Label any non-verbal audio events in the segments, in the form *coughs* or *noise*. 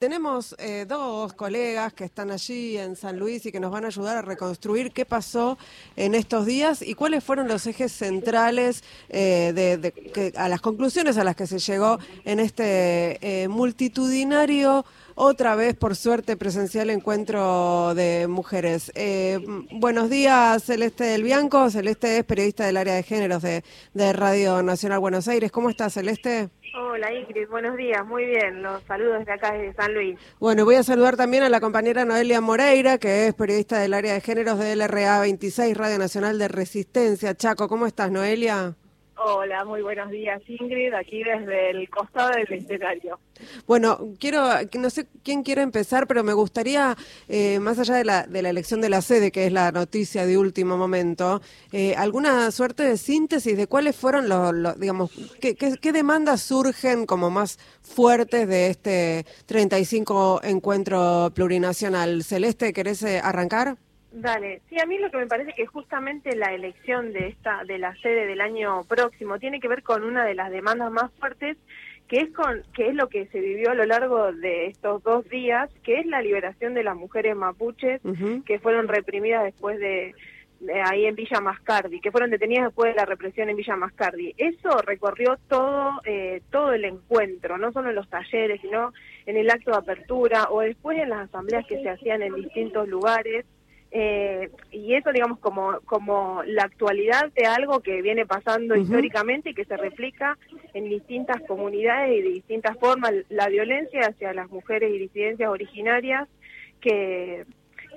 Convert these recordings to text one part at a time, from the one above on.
Tenemos eh, dos colegas que están allí en San Luis y que nos van a ayudar a reconstruir qué pasó en estos días y cuáles fueron los ejes centrales eh, de, que, a las conclusiones a las que se llegó en este eh, multitudinario, otra vez por suerte presencial encuentro de mujeres. buenos días, Celeste del Bianco. Celeste es periodista del área de géneros de, de Radio Nacional Buenos Aires. ¿Cómo estás, Celeste? Hola Ingrid, buenos días, muy bien, los saludos desde acá desde San Luis. Bueno, voy a saludar también a la compañera Noelia Moreira, que es periodista del área de géneros de LRA 26, Radio Nacional de Resistencia. Chaco, ¿cómo estás, Noelia? Hola, muy buenos días Ingrid, aquí desde el costado del escenario. Bueno, quiero, no sé quién quiere empezar, pero me gustaría, eh, más allá de la, de la elección de la sede, que es la noticia de último momento, eh, alguna suerte de síntesis de cuáles fueron los, digamos, qué, qué, demandas surgen como más fuertes de este 35 encuentro plurinacional. Celeste, ¿querés eh, arrancar? Dale, sí, a mí lo que me parece que justamente la elección de esta de la sede del año próximo tiene que ver con una de las demandas más fuertes que es con que es lo que se vivió a lo largo de estos dos días, que es la liberación de las mujeres mapuches que fueron reprimidas después de, ahí en Villa Mascardi, que fueron detenidas después de la represión en Villa Mascardi. Eso recorrió todo eh, todo el encuentro, no solo en los talleres, sino en el acto de apertura o después en las asambleas que se hacían en distintos lugares. Eh, y eso, digamos, como, como la actualidad de algo que viene pasando históricamente y que se replica en distintas comunidades y de distintas formas, la violencia hacia las mujeres y disidencias originarias que,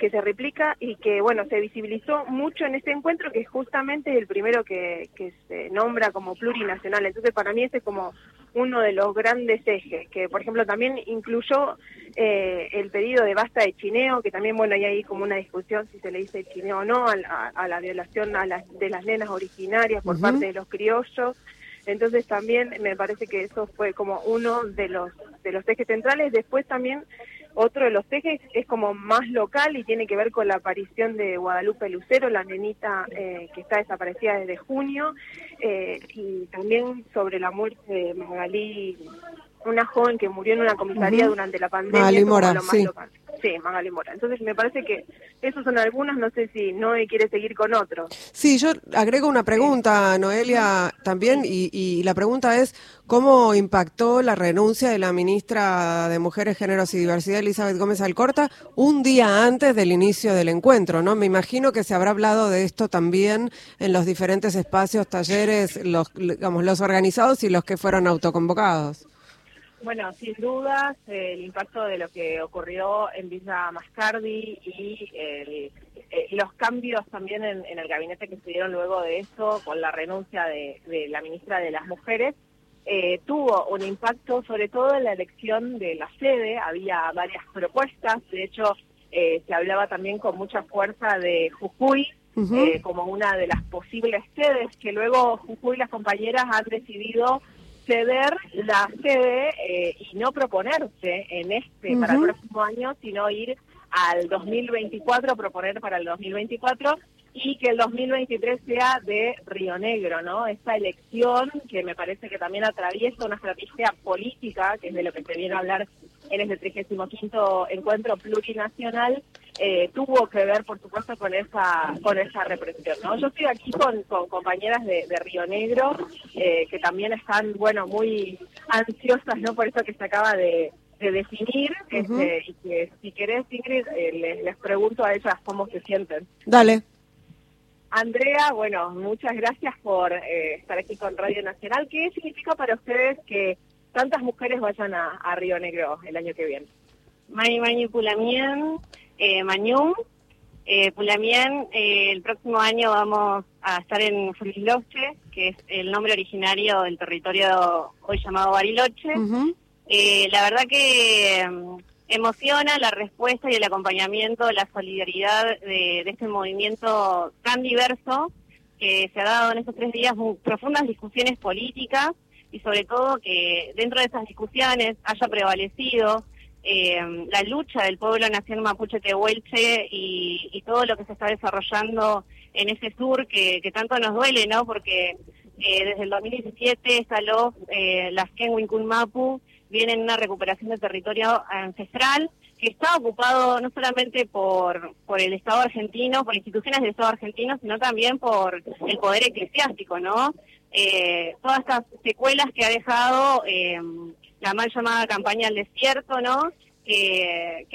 que se replica y que, bueno, se visibilizó mucho en este encuentro, que justamente es el primero que, que se nombra como plurinacional. Entonces, para mí ese es como uno de los grandes ejes, que por ejemplo también incluyó eh, el pedido de basta de chineo, que también, bueno, hay ahí como una discusión si se le dice chineo o no, a, la violación a las, de las nenas originarias por parte de los criollos. Entonces también me parece que eso fue como uno de los de los ejes centrales. Después también otro de los ejes es como más local y tiene que ver con la aparición de Guadalupe Lucero, la nenita eh, que está desaparecida desde junio, eh, y también sobre la muerte de Magalí, una joven que murió en una comisaría durante la pandemia. Magalí Mora, sí. Sí, Magali Mora. Entonces me parece que esos son algunos, no sé si Noé quiere seguir con otros. Sí, yo agrego una pregunta, Noelia, también, y, la pregunta es, ¿cómo impactó la renuncia de la ministra de Mujeres, Géneros y Diversidad, Elizabeth Gómez Alcorta, un día antes del inicio del encuentro? ¿no? Me imagino que se habrá hablado de esto también en los diferentes espacios, talleres, los, digamos, los organizados y los que fueron autoconvocados. Bueno, sin dudas, el impacto de lo que ocurrió en Villa Mascardi y eh, los cambios también en, el gabinete que se dieron luego de eso, con la renuncia de, la ministra de las Mujeres, eh, tuvo un impacto sobre todo en la elección de la sede. Había varias propuestas, de hecho, eh, se hablaba también con mucha fuerza de Jujuy. como una de las posibles sedes que luego Jujuy y las compañeras han decidido ceder la sede eh, y no proponerse en este para el próximo año, sino ir al 2024, proponer para el 2024 y que el 2023 sea de Río Negro, ¿no? Esta elección que me parece que también atraviesa una estrategia política, que es de lo que se viene a hablar en este 35 encuentro plurinacional, eh, tuvo que ver, por supuesto, con esa con esa represión. ¿no? Yo estoy aquí con, compañeras de, Río Negro eh, que también están, bueno, muy ansiosas no por eso que se acaba de, definir este, y que si querés, Ingrid, eh, les, pregunto a ellas cómo se sienten. Dale. Andrea, bueno, muchas gracias por estar aquí con Radio Nacional. ¿Qué significa para ustedes que tantas mujeres vayan a, Río Negro el año que viene? Mani Mani Pulamien, eh, Mañum. Eh, Pulamien, eh, el próximo año vamos a estar en Frisloche, que es el nombre originario del territorio hoy llamado Bariloche. Eh, la verdad que emociona la respuesta y el acompañamiento, la solidaridad de, este movimiento tan diverso que se ha dado en estos tres días profundas discusiones políticas y sobre todo que dentro de esas discusiones haya prevalecido eh, la lucha del pueblo nación mapuche tehuelche y, y, todo lo que se está desarrollando en ese sur que, tanto nos duele, ¿no? Porque eh, desde el 2017 instaló eh, las Kenwin Mapu viene en una recuperación del territorio ancestral que está ocupado no solamente por, por el Estado argentino, por instituciones del Estado argentino, sino también por el poder eclesiástico, ¿no? Eh, todas estas secuelas que ha dejado eh, la mal llamada campaña al desierto, ¿no? que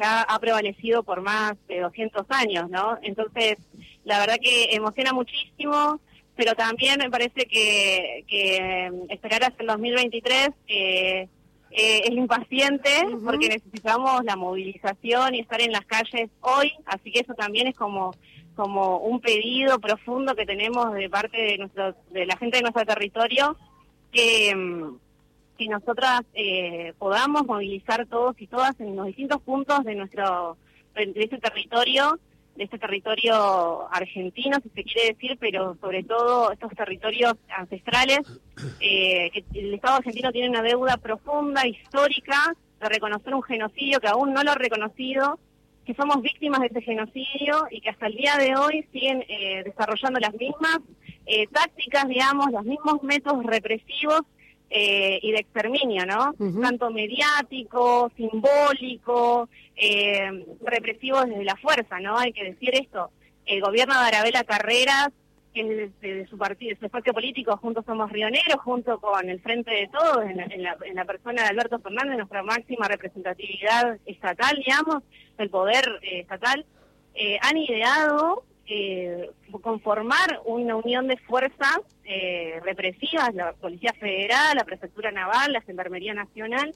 ha, ha, prevalecido por más de 200 años, ¿no? Entonces, la verdad que emociona muchísimo, pero también me parece que, que esperar hasta el 2023 eh, eh, es impaciente porque necesitamos la movilización y estar en las calles hoy, así que eso también es como como un pedido profundo que tenemos de parte de nuestro de la gente de nuestro territorio que que nosotras eh, podamos movilizar todos y todas en los distintos puntos de nuestro de este territorio de este territorio argentino, si se quiere decir, pero sobre todo estos territorios ancestrales, *coughs* eh, que el Estado argentino tiene una deuda profunda, histórica, de reconocer un genocidio que aún no lo ha reconocido, que somos víctimas de ese genocidio y que hasta el día de hoy siguen eh, desarrollando las mismas eh, tácticas, digamos, los mismos métodos represivos eh, y de exterminio, ¿no? Tanto mediático, simbólico, eh, represivo desde la fuerza, ¿no? Hay que decir esto. El gobierno de Arabela Carreras, que de, su partido, su espacio político, Juntos Somos Rioneros, junto con el Frente de Todos, en la, persona de Alberto Fernández, nuestra máxima representatividad estatal, digamos, el poder eh, estatal, eh, han ideado eh, conformar una unión de fuerzas eh, represivas, la Policía Federal, la Prefectura Naval, la Gendarmería Nacional,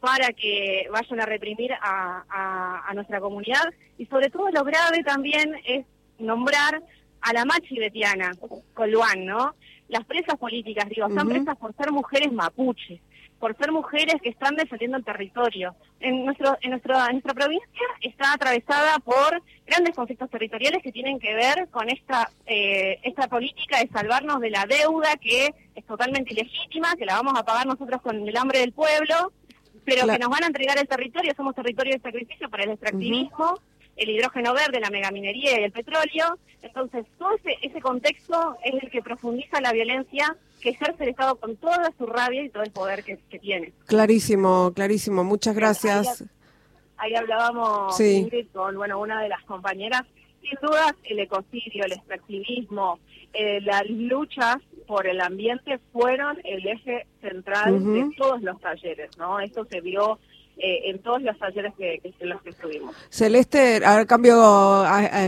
para que vayan a reprimir a, a, nuestra comunidad. Y sobre todo lo grave también es nombrar a la machi betiana, Coluán, ¿no? Las presas políticas, digo, están presas por ser mujeres mapuches por ser mujeres que están defendiendo el territorio. En, nuestro, en, nuestro, en nuestra provincia está atravesada por grandes conflictos territoriales que tienen que ver con esta, eh, esta política de salvarnos de la deuda que es totalmente ilegítima, que la vamos a pagar nosotros con el hambre del pueblo, pero que nos van a entregar el territorio, somos territorio de sacrificio para el extractivismo el hidrógeno verde, la megaminería y el petróleo. Entonces, todo ese, ese contexto es el que profundiza la violencia que ejerce el Estado con toda su rabia y todo el poder que, tiene. Clarísimo, clarísimo. Muchas gracias. Ahí, hablábamos con bueno, una de las compañeras. Sin dudas, el ecocidio, el extractivismo, eh, las luchas por el ambiente fueron el eje central de todos los talleres, ¿no? Esto se vio eh, en todos los talleres que, en los que estuvimos. Celeste, a ver, cambio,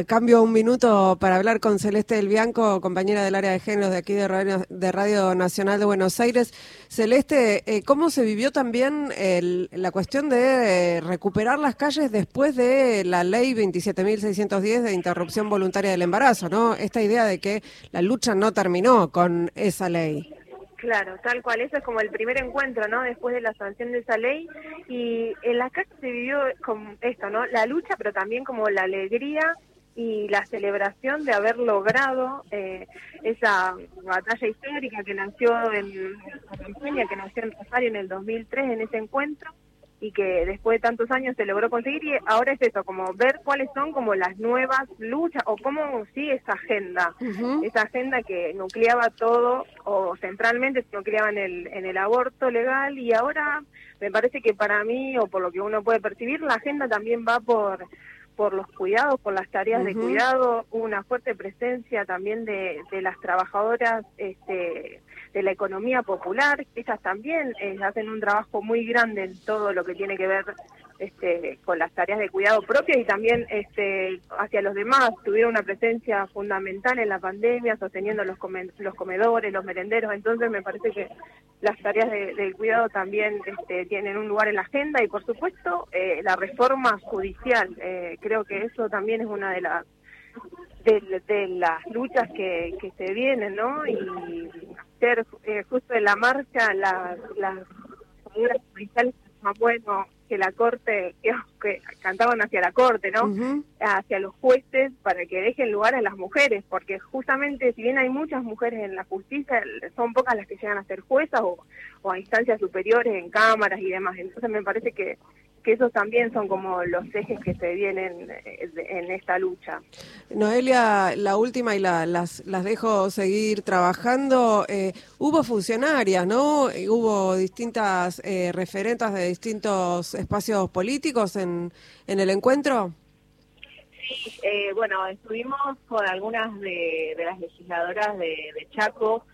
cambio un minuto para hablar con Celeste del Bianco, compañera del área de género de aquí de Radio, de Radio Nacional de Buenos Aires. Celeste, eh, ¿cómo se vivió también la cuestión de recuperar las calles después de la ley 27.610 de interrupción voluntaria del embarazo, ¿no? Esta idea de que la lucha no terminó con esa ley. Claro, tal cual, eso es como el primer encuentro, ¿no? Después de la sanción de esa ley y en la calle se vivió con esto, ¿no? La lucha, pero también como la alegría y la celebración de haber logrado eh, esa batalla histórica que nació en España, que nació en Rosario en el 2003 en ese encuentro y que después de tantos años se logró conseguir y ahora es eso, como ver cuáles son como las nuevas luchas o cómo sigue esa agenda, esa agenda que nucleaba todo o centralmente se nucleaba en el, en el aborto legal y ahora me parece que para mí o por lo que uno puede percibir, la agenda también va por por los cuidados, por las tareas de cuidado, una fuerte presencia también de, de las trabajadoras este, de la economía popular, ellas también eh, hacen un trabajo muy grande en todo lo que tiene que ver este, con las tareas de cuidado propias y también este, hacia los demás. Tuvieron una presencia fundamental en la pandemia, sosteniendo los, los comedores, los merenderos. Entonces me parece que las tareas de, cuidado también este, tienen un lugar en la agenda y por supuesto eh, la reforma judicial. Eh, creo que eso también es una de las de, las luchas que, que se vienen, ¿no? Y hacer eh, justo en la marcha las, las judiciales más bueno que la corte, *laughs* que, cantaban hacia la corte, ¿no? Hacia los jueces para que dejen lugar a las mujeres, porque justamente si bien hay muchas mujeres en la justicia, son pocas las que llegan a ser juezas o, o a instancias superiores en cámaras y demás. Entonces me parece que que esos también son como los ejes que se vienen eh, en esta lucha. Noelia, la última y la, las, las dejo seguir trabajando. Eh, hubo funcionarias, ¿no? Hubo distintas eh, referentes de distintos espacios políticos en, en el encuentro. Sí, eh, bueno, estuvimos con algunas de, las legisladoras de, de Chaco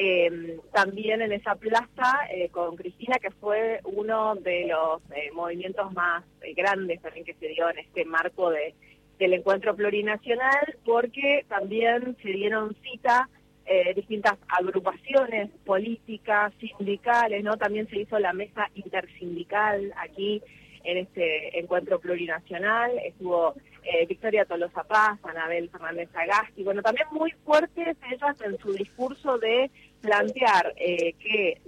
eh, también en esa plaza eh, con Cristina, que fue uno de los eh, movimientos más eh, grandes también que se dio en este marco de, del encuentro plurinacional, porque también se dieron cita distintas agrupaciones políticas, sindicales, ¿no? También se hizo la mesa intersindical aquí en este encuentro plurinacional, estuvo eh, Victoria Tolosa Paz, Anabel Fernández Agasti, bueno, también muy fuertes ellas en su discurso de plantear eh, que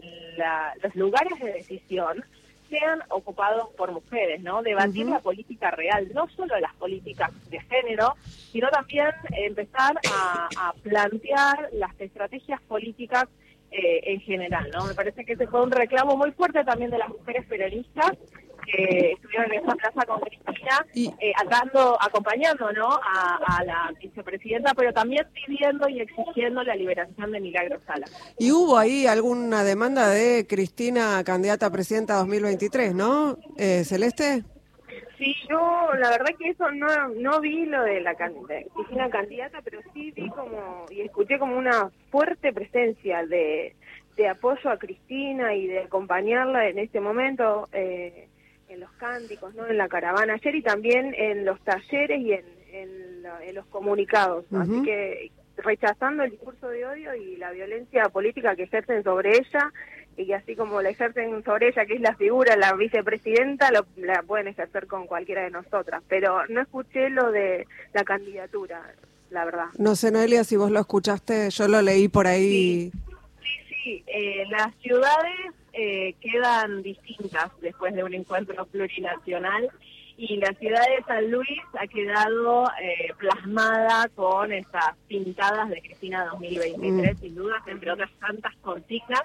los lugares de decisión sean ocupados por mujeres, ¿no? Debatir la política real, no solo las políticas de género, sino también empezar a, plantear las estrategias políticas eh, en general, ¿no? Me parece que ese fue un reclamo muy fuerte también de las mujeres peronistas que estuvieron en esa plaza con Cristina, eh, acompañando ¿no? A, la vicepresidenta, pero también pidiendo y exigiendo la liberación de Milagro Sala. Y hubo ahí alguna demanda de Cristina, candidata a presidenta 2023, ¿no, eh, Celeste? Sí, yo la verdad que eso no, no vi lo de la Cristina candidata, pero sí vi como y escuché como una fuerte presencia de, de apoyo a Cristina y de acompañarla en este momento. Eh, en los cánticos, ¿no? en la caravana ayer y también en los talleres y en, en, los comunicados. Así que rechazando el discurso de odio y la violencia política que ejercen sobre ella y que así como la ejercen sobre ella, que es la figura, la vicepresidenta, lo, la pueden ejercer con cualquiera de nosotras. Pero no escuché lo de la candidatura, la verdad. No sé, Noelia, si vos lo escuchaste, yo lo leí por ahí. Sí, sí, eh, las ciudades eh, quedan distintas después de un encuentro plurinacional y la ciudad de San Luis ha quedado eh, plasmada con esas pintadas de Cristina 2023, mm. sin dudas, entre otras tantas consignas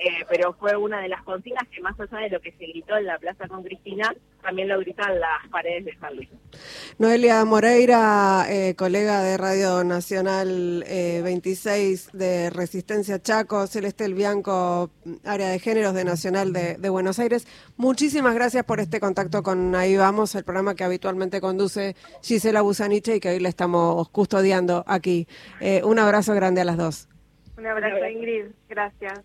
eh, pero fue una de las consignas que más allá de lo que se gritó en la Plaza con Cristina, también lo gritan las paredes de San Luis. Noelia Moreira, eh, colega de Radio Nacional 26 eh, de Resistencia Chaco, Celeste El Bianco, área de géneros de Nacional de, Buenos Aires, muchísimas gracias por este contacto con Ahí Vamos, el programa que habitualmente conduce Gisela Busaniche y que hoy le estamos custodiando aquí. un abrazo grande a las dos. Un abrazo, Ingrid. Gracias.